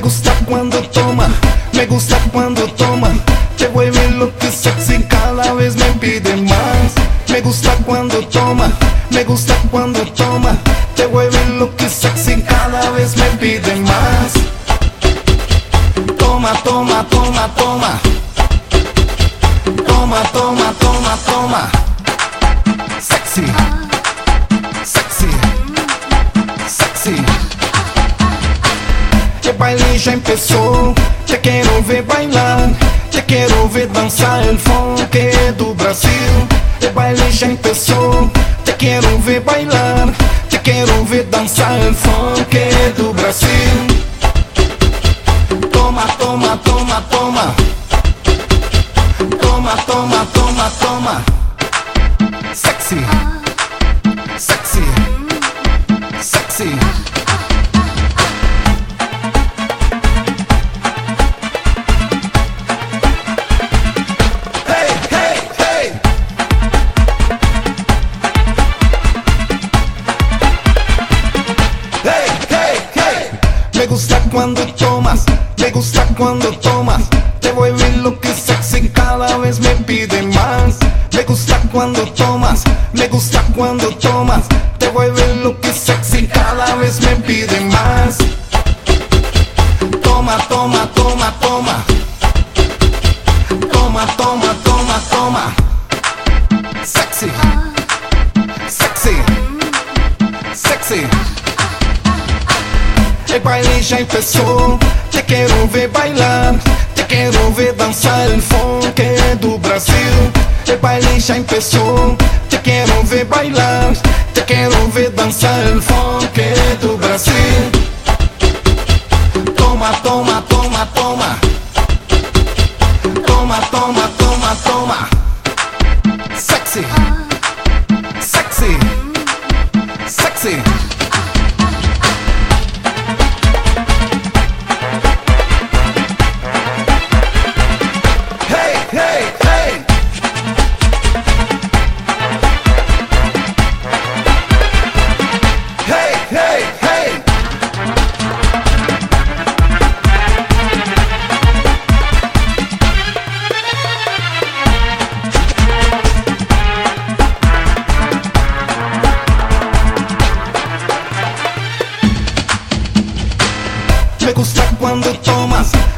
gusta cuando toma, me gusta cuando toma. Te vuelve lo que sexy, cada vez me pide más. Me gusta cuando toma, me gusta cuando toma. Te vuelve lo que sexy, cada vez me pide más. Toma, toma, toma, toma. Toma, toma, toma, toma. Sexy. Baile ya empezó, te quiero ver bailar, te quiero ver dançar el funk do Brasil. El baile já empezó, te quiero ver bailar, te quiero ver dançar el funk do Brasil. Toma, toma, toma, toma. Toma, toma, toma, toma. Sexy. Sexy. Sexy. Cuando tomas, me gusta cuando tomas. Te vuelve lo que sexy, cada vez me pide más. Me gusta cuando tomas, me gusta cuando tomas. Te vuelve lo que sexy, cada vez me pide más. Toma, toma, toma, toma. Toma, toma, toma, toma. Sexy. Sexy. Sexy. Vai bailar já em Te quero ver bailar. Te quero ver dançar o funk do Brasil. Te bailar já em Te quero ver bailar. Te quero ver dançar o funk do Brasil. Toma, toma, toma, toma.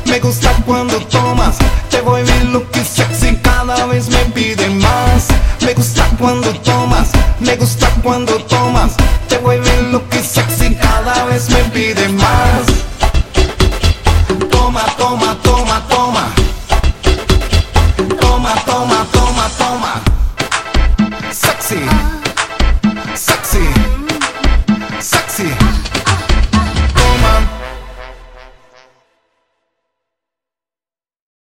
Me gusta cuando tomas. Te voy a lo que sexy, cada vez me pide más. Me gusta cuando tomas, me gusta cuando tomas. Te voy a lo que sexy, cada vez me pide más. Toma, toma, toma, toma. Toma, toma, toma.